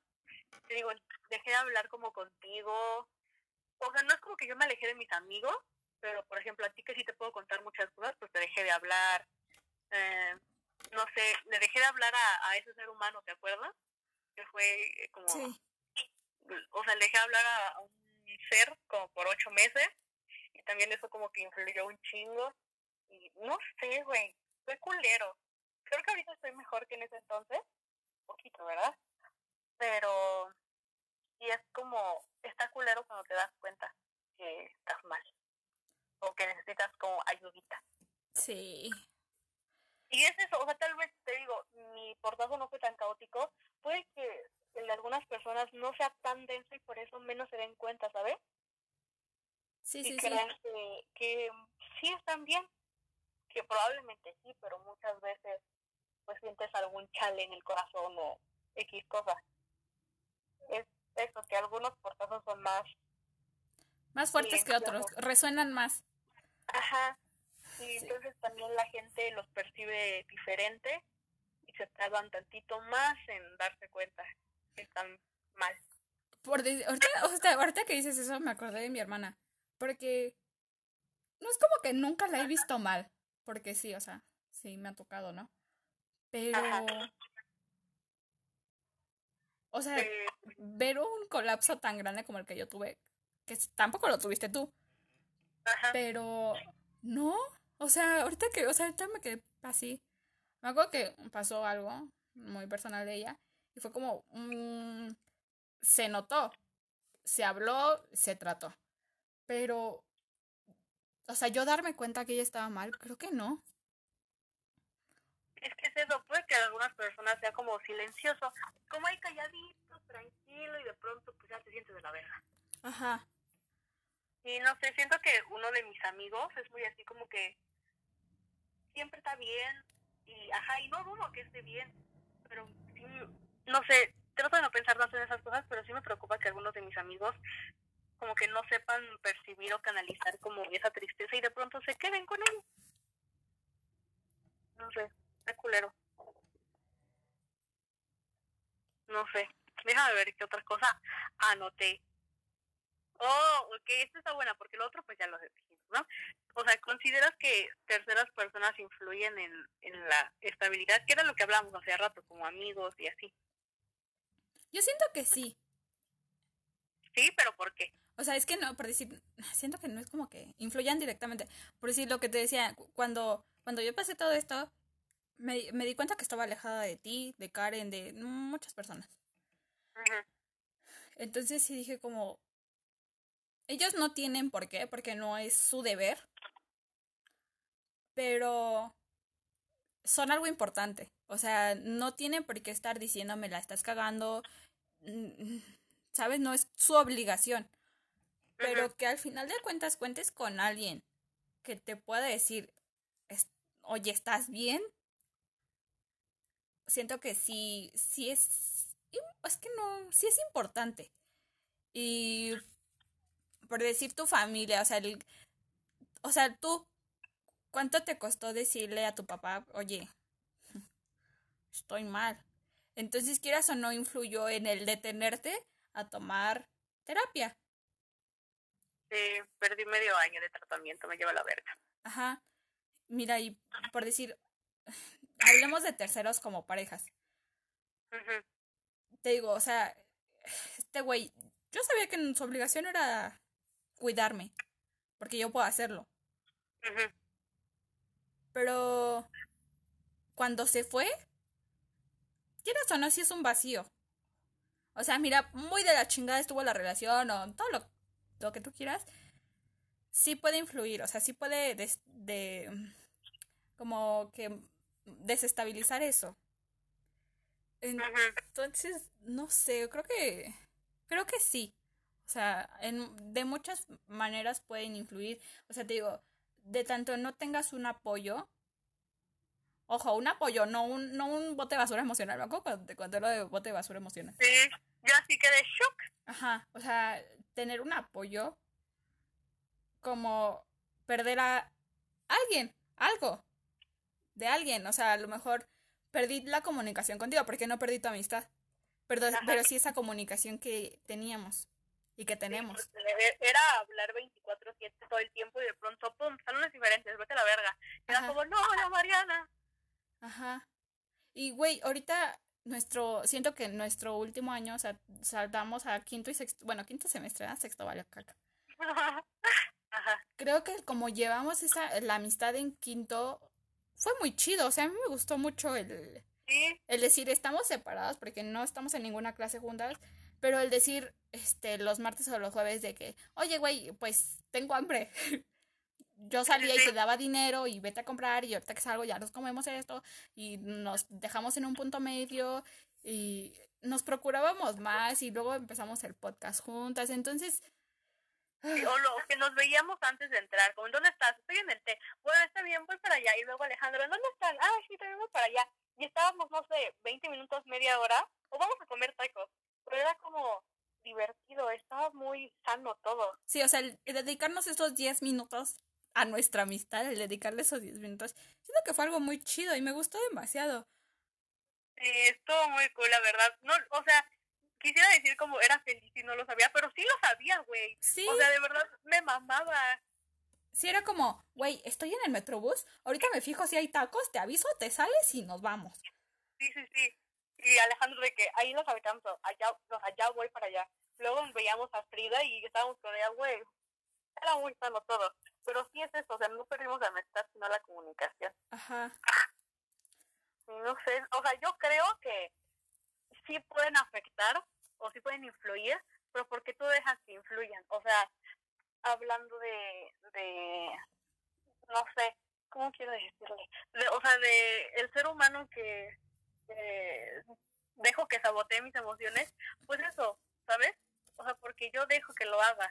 te digo, dejé de hablar como contigo, o sea, no es como que yo me alejé de mis amigos, pero por ejemplo a ti que sí te puedo contar muchas cosas, pues te dejé de hablar, eh, no sé, le dejé de hablar a, a ese ser humano, ¿te acuerdas? Que fue como, o sea, le dejé de hablar a, a un ser como por ocho meses y también eso como que influyó un chingo y no sé, güey, soy culero. Creo que ahorita estoy mejor que en ese entonces, poquito, ¿verdad? Pero y es como, está culero cuando te das cuenta que estás mal o que necesitas como ayudita. Sí. Y es eso, o sea, tal vez te digo, mi portazo no fue tan caótico, puede que en algunas personas no sea tan denso y por eso menos se den cuenta, ¿sabes? Sí, y sí, sí. crean que, que sí están bien, que probablemente sí, pero muchas veces pues sientes algún chale en el corazón o X cosas. Es eso, que algunos portazos son más, Más fuertes que otros, resuenan más. ajá, y Sí. entonces también la gente los percibe diferente y se tardan tantito más en darse cuenta que están mal. Por de- ahorita, sea, ahorita que dices eso me acordé de mi hermana. Porque no es como que nunca la he visto mal. Porque sí, o sea, sí me ha tocado, ¿no? Pero. Ajá. O sea, Eh, ver un colapso tan grande como el que yo tuve, que tampoco lo tuviste tú, ajá, pero no, o sea, ahorita que, o sea, ahorita me quedé así. Me acuerdo que pasó algo muy personal de ella y fue como, se notó, se habló, se trató, pero, o sea, yo darme cuenta que ella estaba mal, creo que no. Es que es eso, puede que algunas personas sea como silencioso, como ahí calladito, tranquilo y de pronto pues ya te sientes de la verga. Ajá. Y no sé, siento que uno de mis amigos es muy así como que siempre está bien y ajá, y no dudo que esté bien, pero sí, no sé, trato de no pensar tanto en esas cosas, pero sí me preocupa que algunos de mis amigos como que no sepan percibir o canalizar como esa tristeza y de pronto se queden con él. No sé, está culero. No sé, déjame ver qué otra cosa anoté. Oh, ok, esta está buena, porque lo otro pues ya lo dijimos, ¿no? O sea, ¿consideras que terceras personas influyen en, en la estabilidad? Que era lo que hablábamos hace rato, como amigos y así. Yo siento que sí. Sí, pero ¿por qué? O sea, es que no, por decir, (laughs) siento que no es como que influyan directamente. Por decir lo que te decía, cu- cuando, cuando yo pasé todo esto, me, me di cuenta que estaba alejada de ti, de Karen, de muchas personas. Entonces sí dije como, ellos no tienen por qué, porque no es su deber, pero son algo importante. O sea, no tienen por qué estar diciéndome la estás cagando, ¿sabes? No es su obligación. Pero que al final de cuentas cuentes con alguien que te pueda decir, oye, ¿estás bien? Siento que sí, sí es, es que no, sí es importante. Y por decir tu familia, o sea, el, o sea, tú, ¿cuánto te costó decirle a tu papá, oye, estoy mal? Entonces, quieras o no, influyó en el detenerte a tomar terapia. Sí, perdí medio año de tratamiento, me lleva la verga. Ajá. Mira, y por decir, (sighs) hablemos de terceros como parejas. Te digo, o sea, este güey, yo sabía que su obligación era cuidarme, porque yo puedo hacerlo. Pero cuando se fue, quieras o no, sí es un vacío. O sea, mira, muy de la chingada estuvo la relación o todo lo, lo que tú quieras. Sí puede influir, o sea, sí puede des- de, como que desestabilizar eso. Entonces, no sé, creo que creo que sí. O sea, en, de muchas maneras pueden influir. O sea, te digo, de tanto no tengas un apoyo. Ojo, un apoyo, no un, no un bote de basura emocional. Me acuerdo cuando te conté lo de bote de basura emocional. Sí, yo así quedé shock. Ajá, o sea, tener un apoyo como perder a alguien, algo. de alguien. O sea, a lo mejor perdí la comunicación contigo porque no perdí tu amistad. Pero, pero sí esa comunicación que teníamos y que tenemos. Era hablar 24-7 todo el tiempo y de pronto, pum, salones diferentes, vete a la verga. Era como, no, la Mariana. Ajá. Y, güey, ahorita nuestro, siento que nuestro último año, o sea, saltamos a quinto y sexto, bueno, quinto semestre, ¿eh? sexto vale caca. Ajá. Creo que como llevamos esa, la amistad en quinto, fue muy chido, o sea, a mí me gustó mucho el, el decir, estamos separados porque no estamos en ninguna clase juntas, pero el decir, este, los martes o los jueves de que, oye, güey, pues tengo hambre. (laughs) Yo salía y te daba dinero y vete a comprar y ahorita que salgo ya nos comemos esto y nos dejamos en un punto medio y nos procurábamos más y luego empezamos el podcast juntas. Entonces, o lo que nos veíamos antes de entrar, como, ¿dónde estás? Estoy en el té. Bueno, está bien, voy para allá. Y luego Alejandro, ¿dónde están? Ah, sí, también voy para allá. Y estábamos, no sé, 20 minutos, media hora, o vamos a comer tacos. Pero era como divertido, estaba muy sano todo. Sí, o sea, el, dedicarnos esos 10 minutos a nuestra amistad, el dedicarle esos 10 minutos, siento que fue algo muy chido y me gustó demasiado. Sí, estuvo muy cool, la verdad. No, o sea, quisiera decir como era feliz y no lo sabía, pero sí lo sabía, güey. Sí. O sea, de verdad me mamaba. Sí, era como, güey, estoy en el metrobús, ahorita me fijo si hay tacos, te aviso, te sales y nos vamos. Sí, sí, sí. Y Alejandro de que ahí nos habitamos, allá, allá voy para allá. Luego veíamos a Frida y estábamos con ella, güey. Era muy sano todo. Pero sí es eso, o sea, no perdimos la amistad, sino la comunicación. Ajá. No sé, o sea, yo creo que sí pueden afectar o sí pueden influir, pero porque tú dejas que influyan. O sea, hablando de, de no sé, ¿cómo quiero decirle? o sea, de el ser humano que dejo que sabotee mis emociones, pues eso, ¿sabes? O sea, porque yo dejo que lo haga.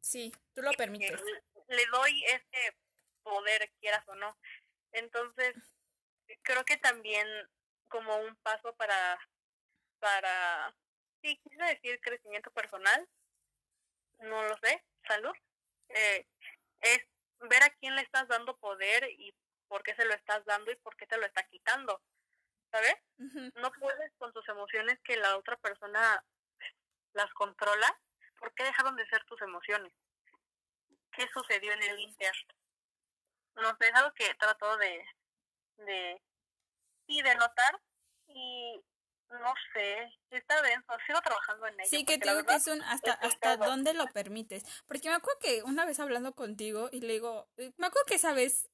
Sí, tú lo permites. Le doy ese poder, quieras o no. Entonces, creo que también como un paso para para, sí, quise decir crecimiento personal, no lo sé, salud, eh, es ver a quién le estás dando poder y por qué se lo estás dando y por qué te lo está quitando, ¿sabes? No puedes con tus emociones que la otra persona las controla, ¿por qué dejaron de ser tus emociones? ¿Qué sucedió en el inter? No sé, es algo que trato de, de, sí, de notar y no sé, está denso, sigo trabajando en ello. Sí, que digo que es un hasta, hasta dónde lo permites. Porque me acuerdo que una vez hablando contigo y le digo, eh, me acuerdo que esa vez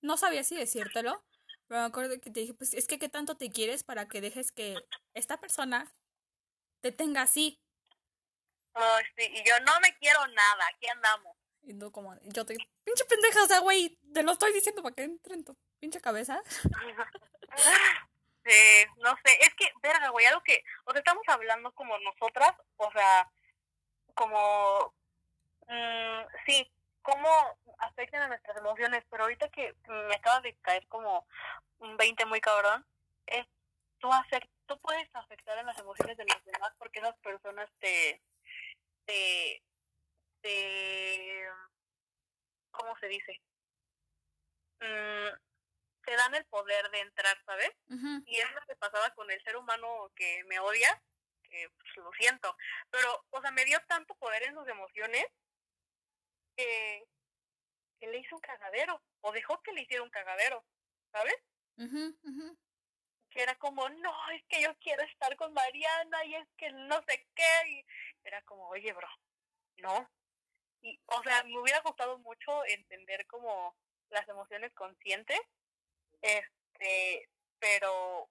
no sabía si decírtelo, pero me acuerdo que te dije, pues es que qué tanto te quieres para que dejes que esta persona te tenga así. Oh, sí, y yo no me quiero nada, aquí andamos. Y no como, yo te, pinche pendeja, o sea, güey, te lo estoy diciendo para que entre en tu pinche cabeza. (laughs) Eh, no sé, es que, verga, güey, algo que, o sea, estamos hablando como nosotras, o sea, como, mmm, sí, cómo afectan a nuestras emociones, pero ahorita que me acaba de caer como un 20 muy cabrón, es, tú, tú puedes afectar a las emociones de los demás porque esas personas te, te, te, ¿cómo se dice? Mm, te dan el poder de entrar, ¿sabes? Y es lo que pasaba con el ser humano que me odia, que pues, lo siento, pero, o sea, me dio tanto poder en sus emociones que, que le hizo un cagadero, o dejó que le hiciera un cagadero, ¿sabes? Que era como, no, es que yo quiero estar con Mariana y es que no sé qué, y era como, oye, bro, no. Y, o sea, me hubiera gustado mucho entender como las emociones conscientes este, pero,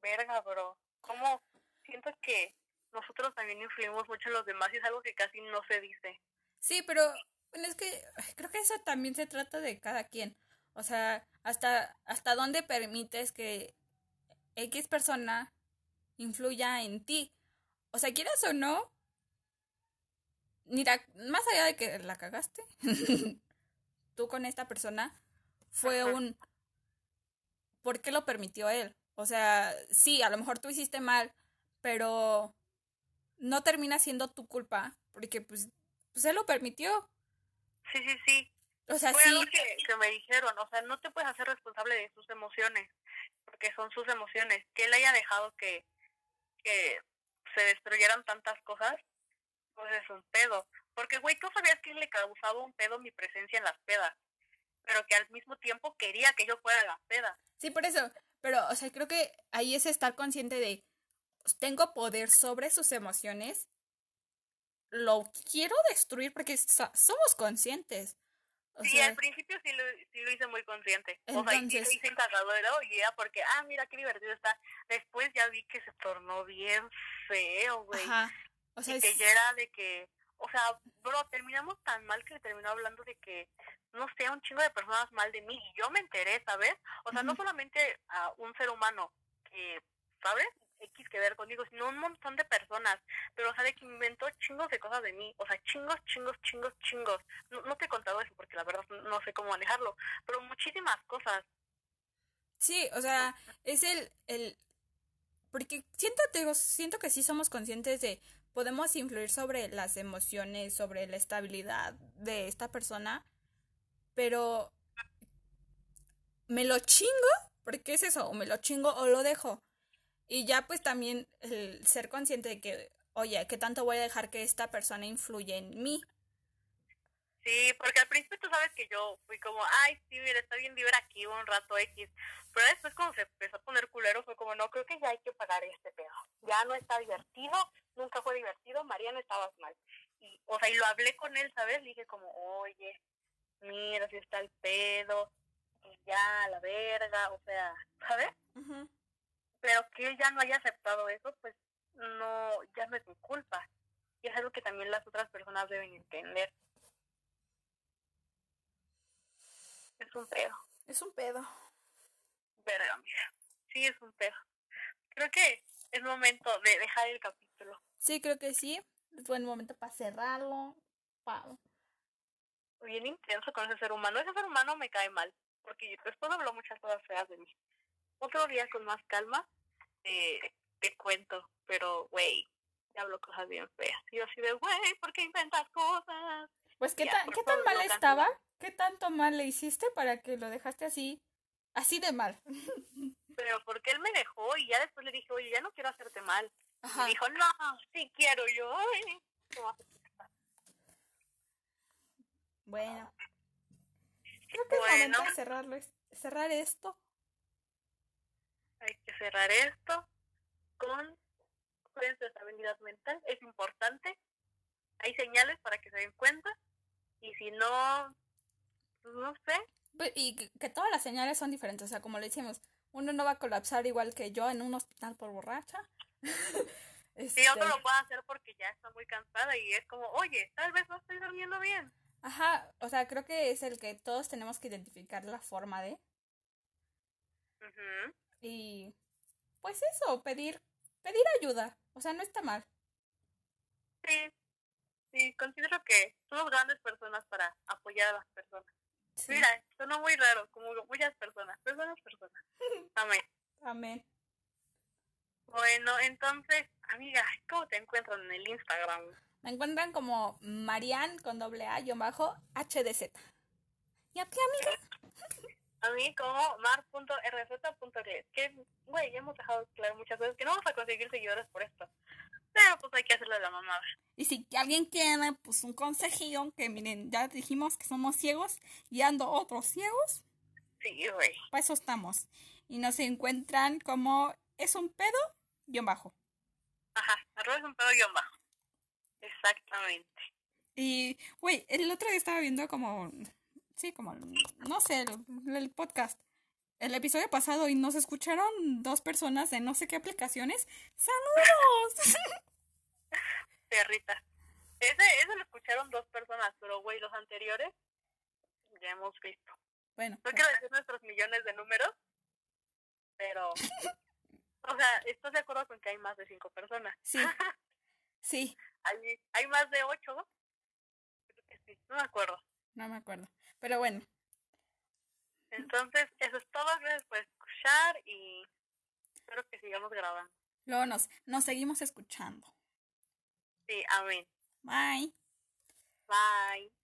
verga, bro, ¿cómo siento que nosotros también influimos mucho en los demás y es algo que casi no se dice? Sí, pero bueno, es que creo que eso también se trata de cada quien. O sea, hasta, hasta dónde permites que X persona influya en ti. O sea, quieras o no, mira, más allá de que la cagaste, (laughs) tú con esta persona fue un ¿por qué lo permitió él? O sea, sí, a lo mejor tú hiciste mal, pero no termina siendo tu culpa, porque pues, pues él lo permitió. Sí, sí, sí. O sea, Fue sí. algo que, que me dijeron, o sea, no te puedes hacer responsable de sus emociones, porque son sus emociones. Que él haya dejado que, que se destruyeran tantas cosas, pues es un pedo. Porque, güey, tú sabías que le causaba un pedo mi presencia en las pedas, pero que al mismo tiempo quería que yo fuera a las pedas. Sí, por eso. Pero, o sea, creo que ahí es estar consciente de, tengo poder sobre sus emociones, lo quiero destruir porque so- somos conscientes. O sí, sea, al principio sí lo, sí lo hice muy consciente. o sea, sí lo Entonces- hice en cagadero y era porque, ah, mira qué divertido está. Después ya vi que se tornó bien feo, güey. O sea, y que es- ya era de que, o sea, bro, terminamos tan mal que le terminó hablando de que, no sé, un chingo de personas mal de mí. Y yo me enteré, ¿sabes? O sea, no solamente a un ser humano que, ¿sabes? X que ver conmigo, sino un montón de personas. Pero, o sea, de que inventó chingos de cosas de mí. O sea, chingos, chingos, chingos, chingos. No, no te he contado eso porque la verdad no sé cómo manejarlo. Pero muchísimas cosas. Sí, o sea, es el, el, porque siento, te digo, siento que sí somos conscientes de, podemos influir sobre las emociones, sobre la estabilidad de esta persona, pero me lo chingo, porque es eso, o me lo chingo o lo dejo. Y ya pues también el ser consciente de que, oye, ¿qué tanto voy a dejar que esta persona influya en mí? Sí, porque al principio tú sabes que yo fui como, ay, sí, mira, está bien vivir aquí un rato X. Pero después cuando se empezó a poner culero fue como, no, creo que ya hay que parar este pedo. Ya no está divertido, nunca fue divertido, Mariana estabas mal. Y, o sea, y lo hablé con él, ¿sabes? Le dije como, oye, mira, si está el pedo, y ya, la verga, o sea, ¿sabes? Ujú. Pero que él ya no haya aceptado eso, pues no, ya no es mi culpa. Y es algo que también las otras personas deben entender. Es un pedo. Es un pedo. Verga, amiga. Sí, es un pedo. Creo que es momento de dejar el capítulo. Sí, creo que sí. Es buen momento para cerrarlo. pa- Bien intenso con ese ser humano. Ese ser humano me cae mal. Porque después habló muchas cosas feas de mí. Otro día con más calma eh, te cuento. Pero, güey, ya habló cosas bien feas. Y yo así de, güey, ¿por qué inventas cosas? Pues, ¿qué, Ya, tan, ¿qué tan mal estaba? ¿Qué tanto mal le hiciste para que lo dejaste así? Así de mal. (laughs) Pero porque él me dejó y ya después le dije, oye, ya no quiero hacerte mal. Ajá. Y dijo, no, sí quiero yo. Bueno. Creo que es momento de cerrarlo, cerrar esto. Hay que cerrar esto con cuídense de estabilidad mental, es importante. Hay señales para que se den cuenta. Y si no, pues no sé. Pe- Y que, que todas las señales son diferentes. O sea, como le decimos, uno no va a colapsar igual que yo en un hospital por borracha. (laughs) Si otro Este, lo puede hacer porque ya está muy cansada y es como, oye, tal vez no estoy durmiendo bien. Ajá, o sea, creo que es el que todos tenemos que identificar la forma de. Ujú. Y pues eso, pedir, pedir ayuda. O sea, no está mal. Sí, sí, considero que somos grandes personas para apoyar a las personas. Sí. Mira, sonó muy raro, como muchas personas, personas, personas. (laughs) Amén. Amén. Bueno, entonces, amiga, ¿cómo te encuentran en el Instagram? Me encuentran como Marian con doble A y bajo HDZ. ¿Y a ti, amiga? A mí como mar.rz.gles, que, güey, ya hemos dejado claro muchas veces que no vamos a conseguir seguidores por esto. Pero pues hay que hacerle la mamada. Y si alguien quiere, pues un consejillo, que miren, ya dijimos que somos ciegos y ando otros ciegos, Sí, güey. para eso estamos. Y nos encuentran como es un pedo, guion bajo. Ajá, arroba es un pedo guion bajo. Exactamente. Y, güey, el otro día estaba viendo como, sí, como, no sé, el, el podcast. El episodio pasado y nos escucharon dos personas de no sé qué aplicaciones. ¡Saludos! (laughs) Perrita. Ese, ese lo escucharon dos personas, pero güey, los anteriores ya hemos visto. bueno, No quiero decir nuestros millones de números, pero... O sea, ¿estás de acuerdo con que hay más de cinco personas? sí, (laughs) sí, Hay, hay más de ocho. Creo que sí, no me acuerdo. no me acuerdo. Pero bueno, Entonces, eso es todo. Gracias por escuchar y espero que sigamos grabando. luego nos, nos seguimos escuchando. Sí, amén. Bye. Bye.